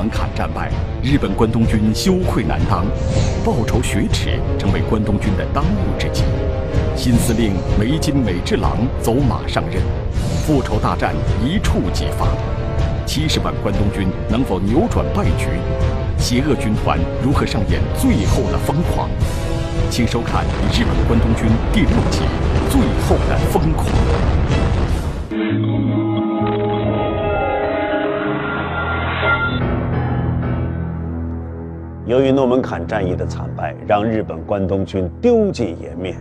门坎战败，日本关东军羞愧难当，报仇雪耻成为关东军的当务之急。新司令梅津美治郎走马上任，复仇大战一触即发。七十万关东军能否扭转败局？邪恶军团如何上演最后的疯狂？请收看《日本关东军》第六集《最后的疯狂》。由于诺门坎战役的惨败，让日本关东军丢尽颜面。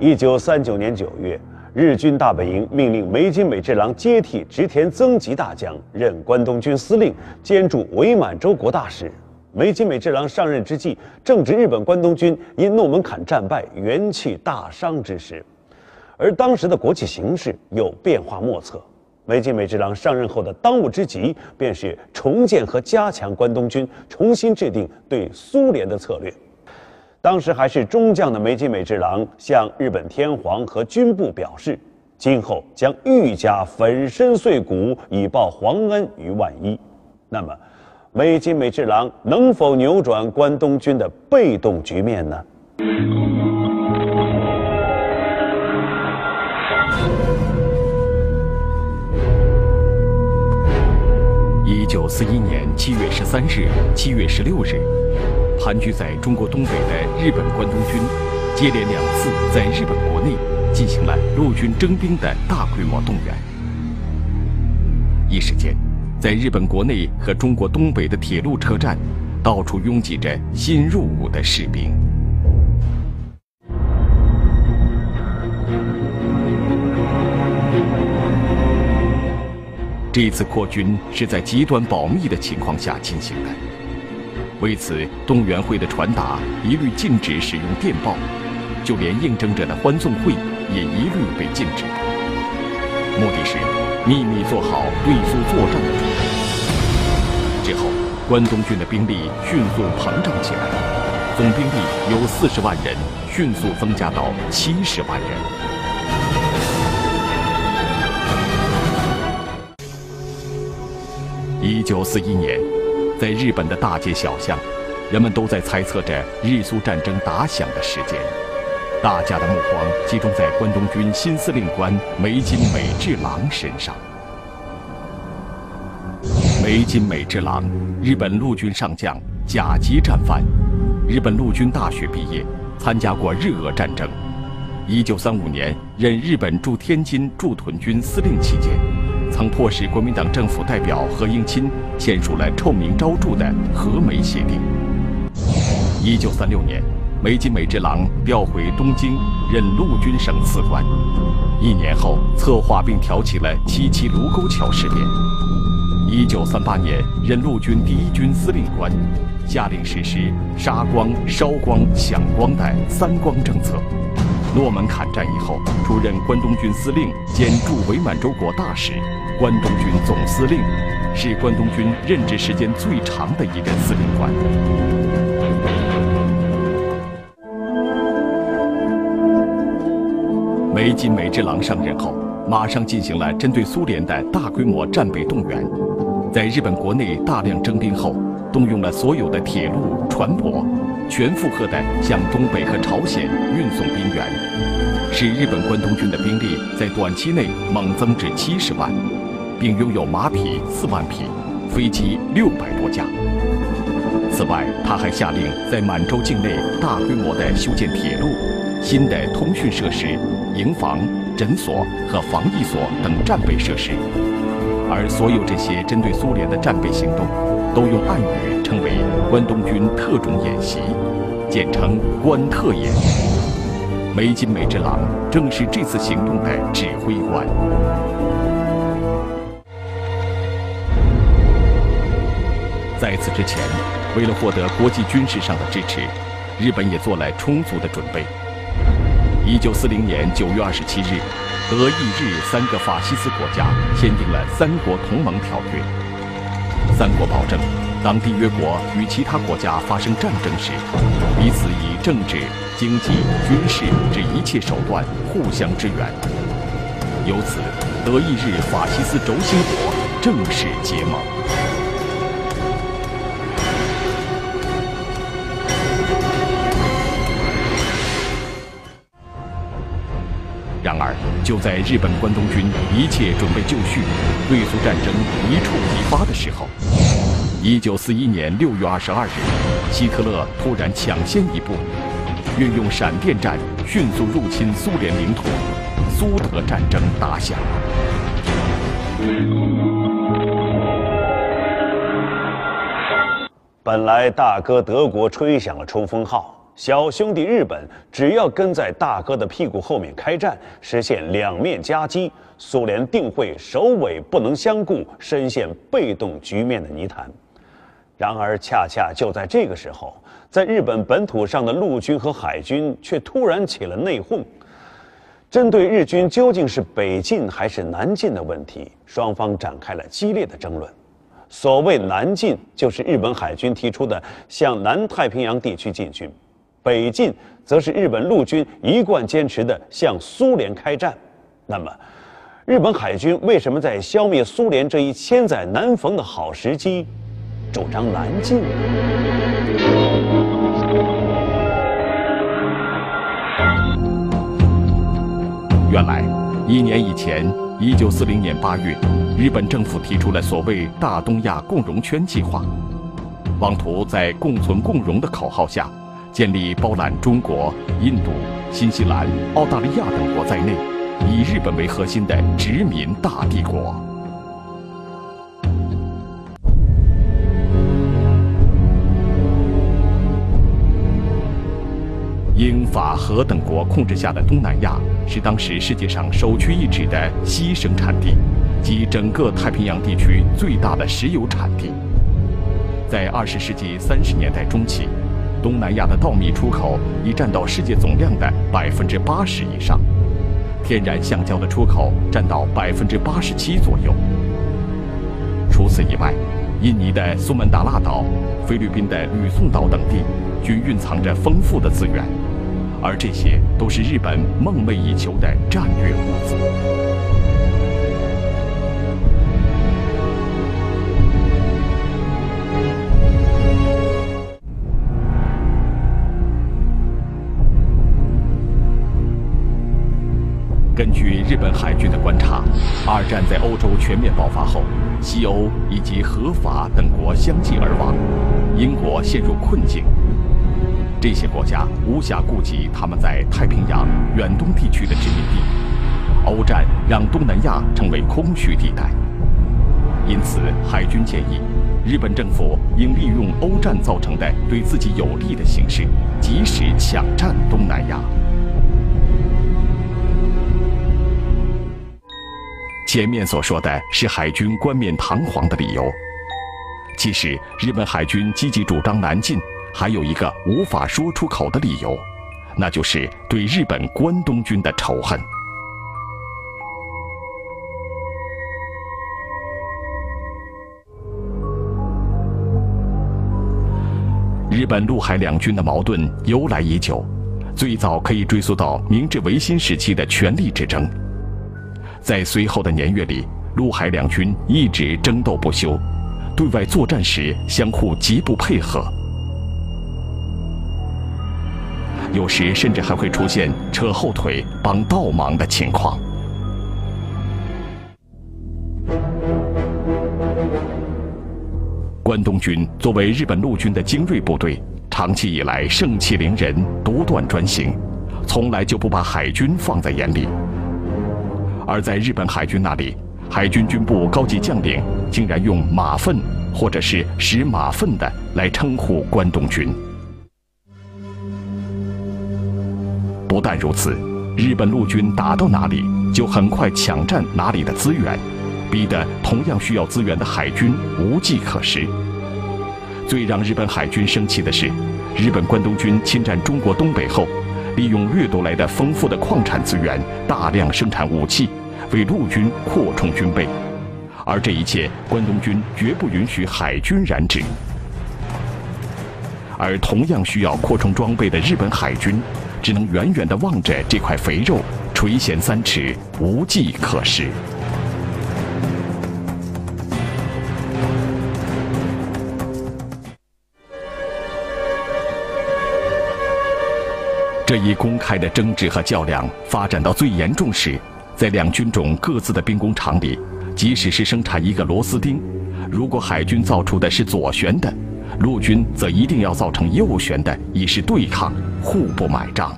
一九三九年九月，日军大本营命令梅津美治郎接替植田增吉大将，任关东军司令，兼驻伪满洲国大使。梅津美治郎上任之际，正值日本关东军因诺门坎战败元气大伤之时，而当时的国际形势又变化莫测。梅津美治郎上任后的当务之急，便是重建和加强关东军，重新制定对苏联的策略。当时还是中将的梅津美治郎向日本天皇和军部表示，今后将愈加粉身碎骨，以报皇恩于万一。那么，梅津美治郎能否扭转关东军的被动局面呢？九四一年七月十三日、七月十六日，盘踞在中国东北的日本关东军，接连两次在日本国内进行了陆军征兵的大规模动员。一时间，在日本国内和中国东北的铁路车站，到处拥挤着新入伍的士兵。这次扩军是在极端保密的情况下进行的，为此，动员会的传达一律禁止使用电报，就连应征者的欢送会也一律被禁止。目的是秘密做好对苏作战的准备。之后，关东军的兵力迅速膨胀起来，总兵力由四十万人迅速增加到七十万人。一九四一年，在日本的大街小巷，人们都在猜测着日苏战争打响的时间。大家的目光集中在关东军新司令官梅津美治郎身上。梅津美治郎，日本陆军上将，甲级战犯，日本陆军大学毕业，参加过日俄战争。一九三五年任日本驻天津驻屯军司令期间。曾迫使国民党政府代表何应钦签署了臭名昭著的和美协定。一九三六年，梅津美治郎调回东京任陆军省次官。一年后，策划并挑起了七七卢沟桥事变。一九三八年，任陆军第一军司令官，下令实施杀光、烧光、抢光的三光政策。诺门坎战役后，出任关东军司令兼驻伪满洲国大使。关东军总司令是关东军任职时间最长的一任司令官。梅津美治郎上任后，马上进行了针对苏联的大规模战备动员，在日本国内大量征兵后，动用了所有的铁路、船舶，全负荷地向东北和朝鲜运送兵员，使日本关东军的兵力在短期内猛增至七十万。并拥有马匹四万匹，飞机六百多架。此外，他还下令在满洲境内大规模地修建铁路、新的通讯设施、营房、诊所和防疫所等战备设施。而所有这些针对苏联的战备行动，都用暗语称为“关东军特种演习”，简称“关特演”。梅津美治郎正是这次行动的指挥官。在此之前，为了获得国际军事上的支持，日本也做了充足的准备。一九四零年九月二十七日，德、意、日三个法西斯国家签订了三国同盟条约。三国保证，当缔约国与其他国家发生战争时，彼此以政治、经济、军事之一切手段互相支援。由此，德、意、日法西斯轴心国正式结盟。而，就在日本关东军一切准备就绪，对苏战争一触即发的时候，一九四一年六月二十二日，希特勒突然抢先一步，运用闪电战迅速入侵苏联领土，苏德战争打响。本来大哥德国吹响了冲锋号。小兄弟日本只要跟在大哥的屁股后面开战，实现两面夹击，苏联定会首尾不能相顾，深陷被动局面的泥潭。然而，恰恰就在这个时候，在日本本土上的陆军和海军却突然起了内讧。针对日军究竟是北进还是南进的问题，双方展开了激烈的争论。所谓南进，就是日本海军提出的向南太平洋地区进军。北进则是日本陆军一贯坚持的向苏联开战。那么，日本海军为什么在消灭苏联这一千载难逢的好时机，主张南进？原来，一年以前，一九四零年八月，日本政府提出了所谓“大东亚共荣圈”计划，妄图在“共存共荣”的口号下。建立包揽中国、印度、新西兰、澳大利亚等国在内，以日本为核心的殖民大帝国。英法荷等国控制下的东南亚，是当时世界上首屈一指的锡生产地，及整个太平洋地区最大的石油产地。在二十世纪三十年代中期。东南亚的稻米出口已占到世界总量的百分之八十以上，天然橡胶的出口占到百分之八十七左右。除此以外，印尼的苏门答腊岛、菲律宾的吕宋岛等地均蕴藏着丰富的资源，而这些都是日本梦寐以求的战略物资。日本海军的观察，二战在欧洲全面爆发后，西欧以及荷法等国相继而亡，英国陷入困境。这些国家无暇顾及他们在太平洋、远东地区的殖民地，欧战让东南亚成为空虚地带。因此，海军建议，日本政府应利用欧战造成的对自己有利的形势，及时抢占东南亚。前面所说的是海军冠冕堂皇的理由，其实日本海军积极主张南进，还有一个无法说出口的理由，那就是对日本关东军的仇恨。日本陆海两军的矛盾由来已久，最早可以追溯到明治维新时期的权力之争。在随后的年月里，陆海两军一直争斗不休，对外作战时相互极不配合，有时甚至还会出现扯后腿帮倒忙的情况。关东军作为日本陆军的精锐部队，长期以来盛气凌人、独断专行，从来就不把海军放在眼里。而在日本海军那里，海军军部高级将领竟然用“马粪”或者是“使马粪”的来称呼关东军。不但如此，日本陆军打到哪里，就很快抢占哪里的资源，逼得同样需要资源的海军无计可施。最让日本海军生气的是，日本关东军侵占中国东北后。利用掠夺来的丰富的矿产资源，大量生产武器，为陆军扩充军备，而这一切，关东军绝不允许海军染指。而同样需要扩充装备的日本海军，只能远远地望着这块肥肉，垂涎三尺，无计可施。这一公开的争执和较量发展到最严重时，在两军种各自的兵工厂里，即使是生产一个螺丝钉，如果海军造出的是左旋的，陆军则一定要造成右旋的，以示对抗，互不买账。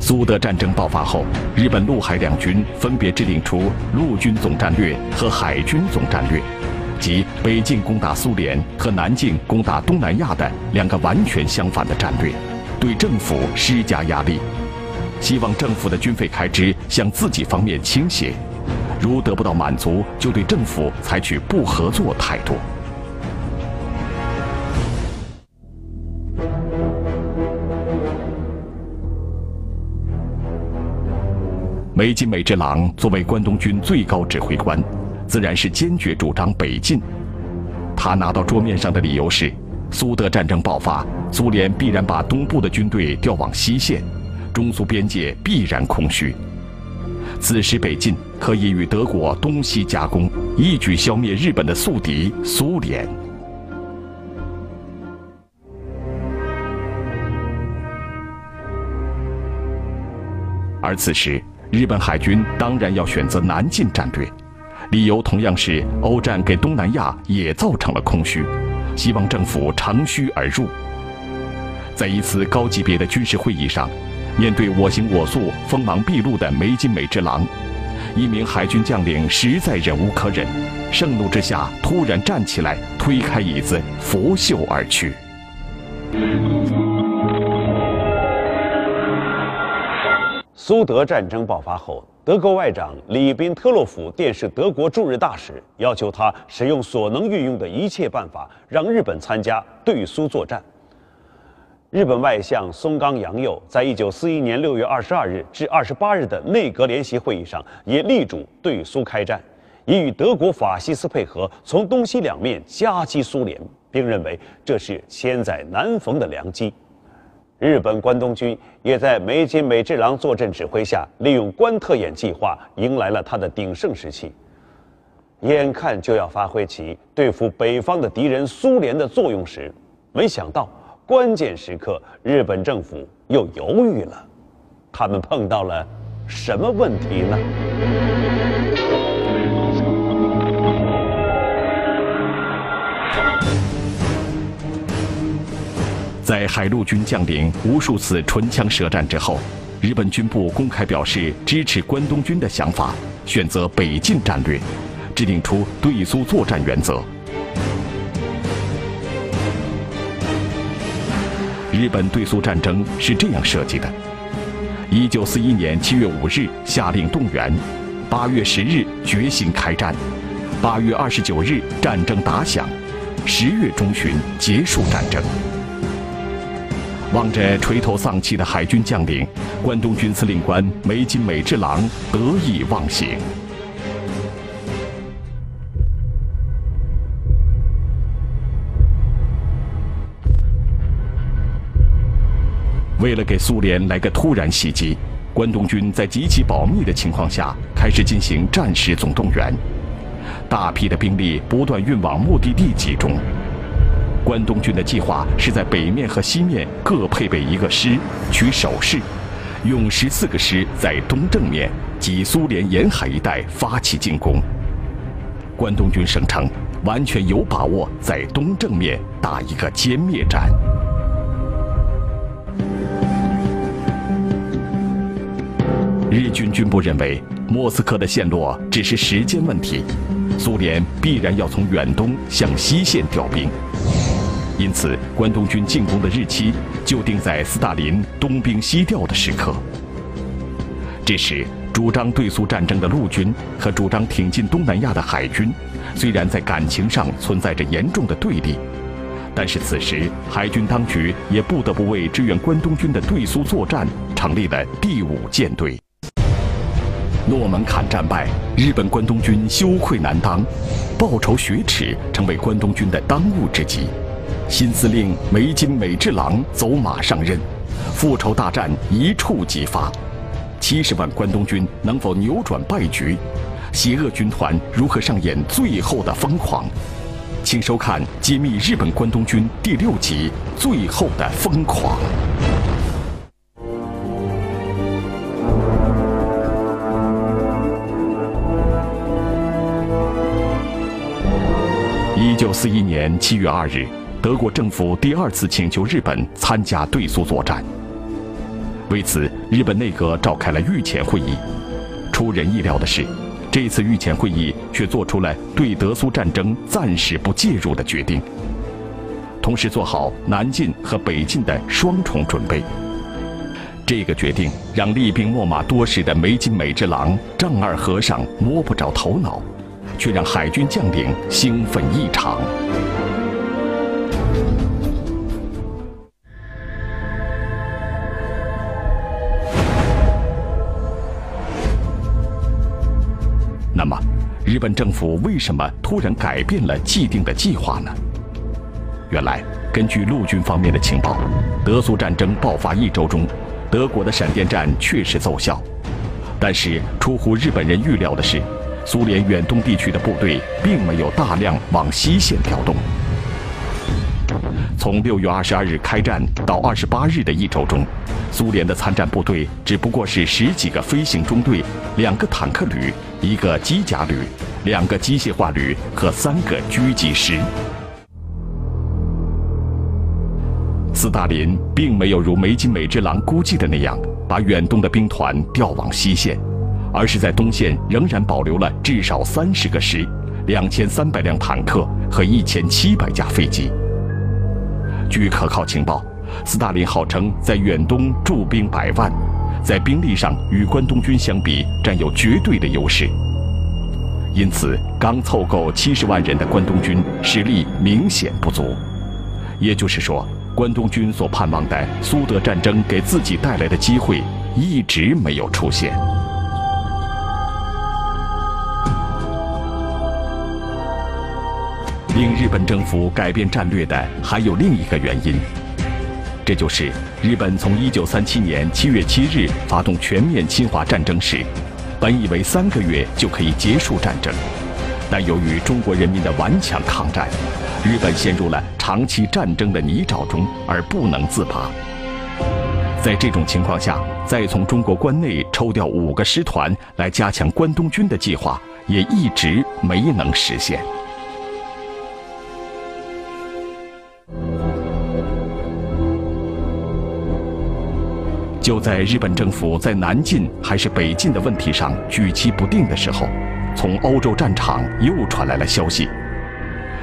苏德战争爆发后，日本陆海两军分别制定出陆军总战略和海军总战略，即北进攻打苏联和南进攻打东南亚的两个完全相反的战略，对政府施加压力，希望政府的军费开支向自己方面倾斜，如得不到满足，就对政府采取不合作态度。梅津美治郎作为关东军最高指挥官，自然是坚决主张北进。他拿到桌面上的理由是：苏德战争爆发，苏联必然把东部的军队调往西线，中苏边界必然空虚。此时北进可以与德国东西夹攻，一举消灭日本的宿敌苏联。而此时。日本海军当然要选择南进战略，理由同样是欧战给东南亚也造成了空虚，希望政府乘虚而入。在一次高级别的军事会议上，面对我行我素、锋芒毕露的梅津美治郎，一名海军将领实在忍无可忍，盛怒之下突然站起来，推开椅子，拂袖而去。苏德战争爆发后，德国外长里宾特洛甫电视德国驻日大使，要求他使用所能运用的一切办法，让日本参加对苏作战。日本外相松冈洋右在一九四一年六月二十二日至二十八日的内阁联席会议上，也力主对苏开战，以与德国法西斯配合，从东西两面夹击苏联，并认为这是千载难逢的良机。日本关东军也在梅津美治郎坐镇指挥下，利用关特演计划，迎来了他的鼎盛时期。眼看就要发挥起对付北方的敌人苏联的作用时，没想到关键时刻，日本政府又犹豫了。他们碰到了什么问题呢？在海陆军将领无数次唇枪舌战之后，日本军部公开表示支持关东军的想法，选择北进战略，制定出对苏作战原则。日本对苏战争是这样设计的：一九四一年七月五日下令动员，八月十日决心开战，八月二十九日战争打响，十月中旬结束战争。望着垂头丧气的海军将领，关东军司令官梅津美治郎得意忘形。为了给苏联来个突然袭击，关东军在极其保密的情况下开始进行战时总动员，大批的兵力不断运往目的地集中。关东军的计划是在北面和西面各配备一个师，取守势，用十四个师在东正面及苏联沿海一带发起进攻。关东军声称，完全有把握在东正面打一个歼灭战。日军军部认为，莫斯科的陷落只是时间问题，苏联必然要从远东向西线调兵。因此，关东军进攻的日期就定在斯大林东兵西调的时刻。这时，主张对苏战争的陆军和主张挺进东南亚的海军，虽然在感情上存在着严重的对立，但是此时海军当局也不得不为支援关东军的对苏作战，成立了第五舰队。诺门坎战败，日本关东军羞愧难当，报仇雪耻成为关东军的当务之急。新司令梅津美治郎走马上任，复仇大战一触即发。七十万关东军能否扭转败局？邪恶军团如何上演最后的疯狂？请收看揭秘日本关东军第六集《最后的疯狂》。一九四一年七月二日，德国政府第二次请求日本参加对苏作战。为此，日本内阁召开了御前会议。出人意料的是，这次御前会议却做出了对德苏战争暂时不介入的决定，同时做好南进和北进的双重准备。这个决定让厉兵秣马多时的梅津美之郎丈二和尚摸不着头脑，却让海军将领兴奋异常。那么，日本政府为什么突然改变了既定的计划呢？原来，根据陆军方面的情报，德苏战争爆发一周中，德国的闪电战确实奏效。但是，出乎日本人预料的是，苏联远东地区的部队并没有大量往西线调动。从六月二十二日开战到二十八日的一周中，苏联的参战部队只不过是十几个飞行中队、两个坦克旅、一个机甲旅、两个机械化旅和三个狙击师。斯大林并没有如梅津美之郎估计的那样，把远东的兵团调往西线，而是在东线仍然保留了至少三十个师、两千三百辆坦克和一千七百架飞机。据可靠情报，斯大林号称在远东驻兵百万，在兵力上与关东军相比占有绝对的优势。因此，刚凑够七十万人的关东军实力明显不足。也就是说，关东军所盼望的苏德战争给自己带来的机会一直没有出现。令日本政府改变战略的还有另一个原因，这就是日本从1937年7月7日发动全面侵华战争时，本以为三个月就可以结束战争，但由于中国人民的顽强抗战，日本陷入了长期战争的泥沼中而不能自拔。在这种情况下，再从中国关内抽调五个师团来加强关东军的计划，也一直没能实现。就在日本政府在南进还是北进的问题上举棋不定的时候，从欧洲战场又传来了消息：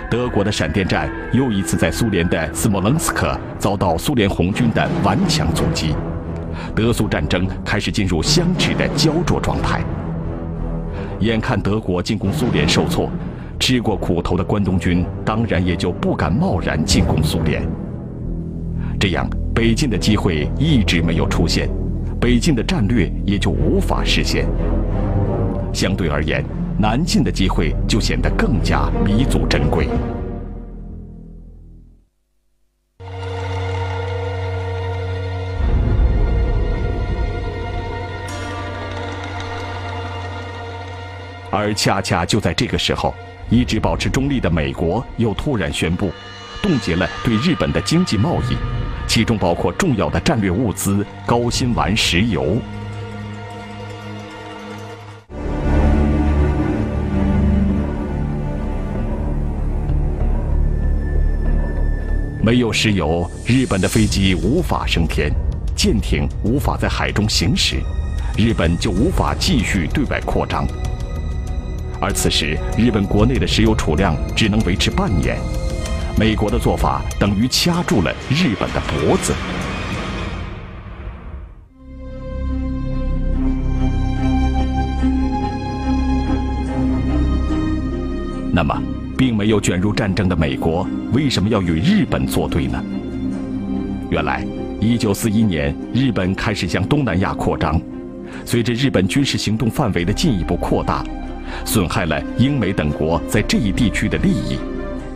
德国的闪电战又一次在苏联的斯摩棱斯克遭到苏联红军的顽强阻击，德苏战争开始进入相持的焦灼状态。眼看德国进攻苏联受挫，吃过苦头的关东军当然也就不敢贸然进攻苏联。这样。北进的机会一直没有出现，北进的战略也就无法实现。相对而言，南进的机会就显得更加弥足珍贵。而恰恰就在这个时候，一直保持中立的美国又突然宣布，冻结了对日本的经济贸易。其中包括重要的战略物资高辛烷石油。没有石油，日本的飞机无法升天，舰艇无法在海中行驶，日本就无法继续对外扩张。而此时，日本国内的石油储量只能维持半年。美国的做法等于掐住了日本的脖子。那么，并没有卷入战争的美国为什么要与日本作对呢？原来，一九四一年，日本开始向东南亚扩张，随着日本军事行动范围的进一步扩大，损害了英美等国在这一地区的利益。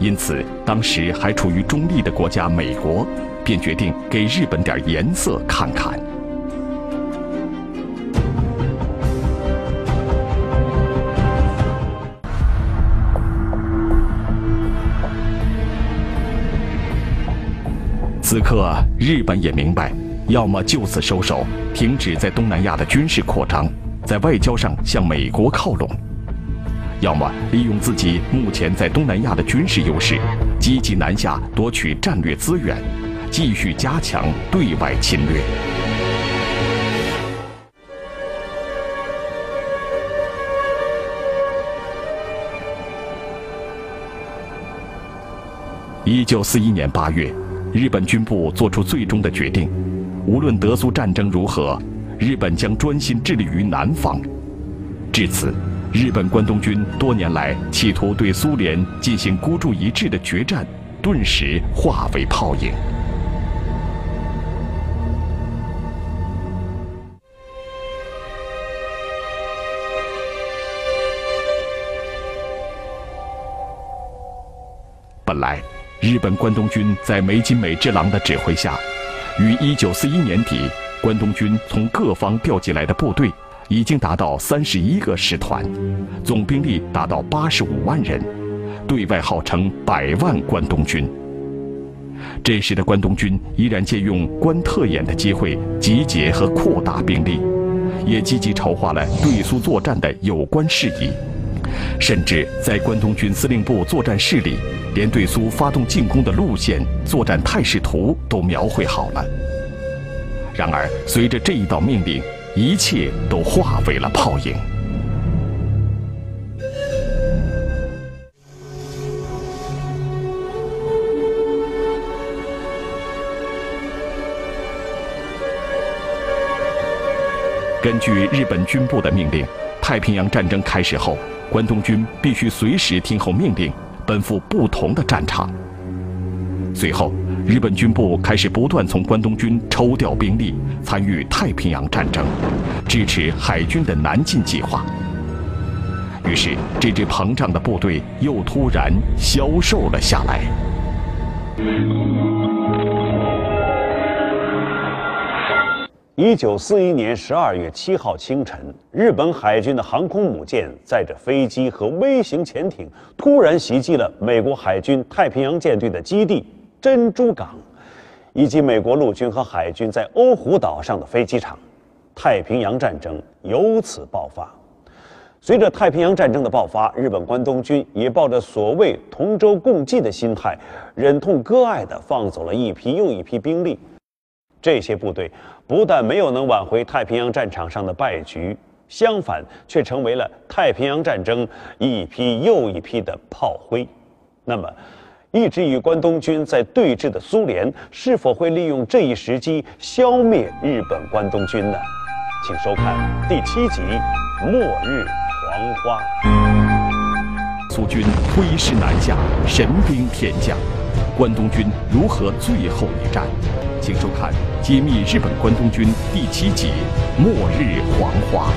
因此当时还处于中立的国家美国便决定给日本点颜色看看。此刻日本也明白要么就此收手停止在东南亚的军事扩张在外交上向美国靠拢。要么利用自己目前在东南亚的军事优势，积极南下夺取战略资源，继续加强对外侵略。一九四一年八月。日本军部作出最终的决定，无论德苏战争如何，日本将专心致力于南方。至此，日本关东军多年来企图对苏联进行孤注一掷的决战，顿时化为泡影。本来。日本关东军在梅津美治郎的指挥下，于1941年底，关东军从各方调集来的部队已经达到31个师团，总兵力达到85万人，对外号称“百万关东军”。这时的关东军依然借用关特演的机会集结和扩大兵力，也积极筹划了对苏作战的有关事宜，甚至在关东军司令部作战室里。连对苏发动进攻的路线、作战态势图都描绘好了。然而，随着这一道命令，一切都化为了泡影。根据日本军部的命令，太平洋战争开始后，关东军必须随时听候命令。奔赴不同的战场。随后，日本军部开始不断从关东军抽调兵力，参与太平洋战争，支持海军的南进计划。于是，这支膨胀的部队又突然消瘦了下来。一九四一年十二月七号清晨，日本海军的航空母舰载着飞机和微型潜艇，突然袭击了美国海军太平洋舰队的基地珍珠港，以及美国陆军和海军在欧胡岛上的飞机场。太平洋战争由此爆发。随着太平洋战争的爆发，日本关东军也抱着所谓同舟共济的心态，忍痛割爱地放走了一批又一批兵力。这些部队不但没有能挽回太平洋战场上的败局，相反，却成为了太平洋战争一批又一批的炮灰。那么，一直与关东军在对峙的苏联是否会利用这一时机消灭日本关东军呢？请收看第七集《末日黄花》。苏军挥师南下，神兵天降，关东军如何最后一战？请收看《揭秘日本关东军》第七集《末日黄花》。